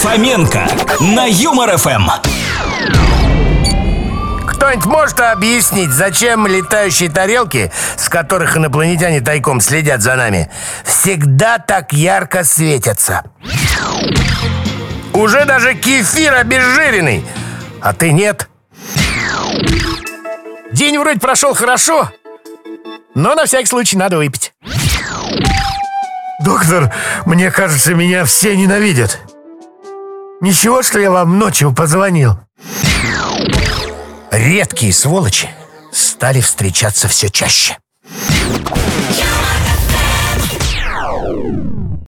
Фоменко на Юмор ФМ. Кто-нибудь может объяснить, зачем летающие тарелки, с которых инопланетяне тайком следят за нами, всегда так ярко светятся? Уже даже кефир обезжиренный, а ты нет. День вроде прошел хорошо, но на всякий случай надо выпить. Доктор, мне кажется, меня все ненавидят. Ничего, что я вам ночью позвонил. Редкие сволочи стали встречаться все чаще.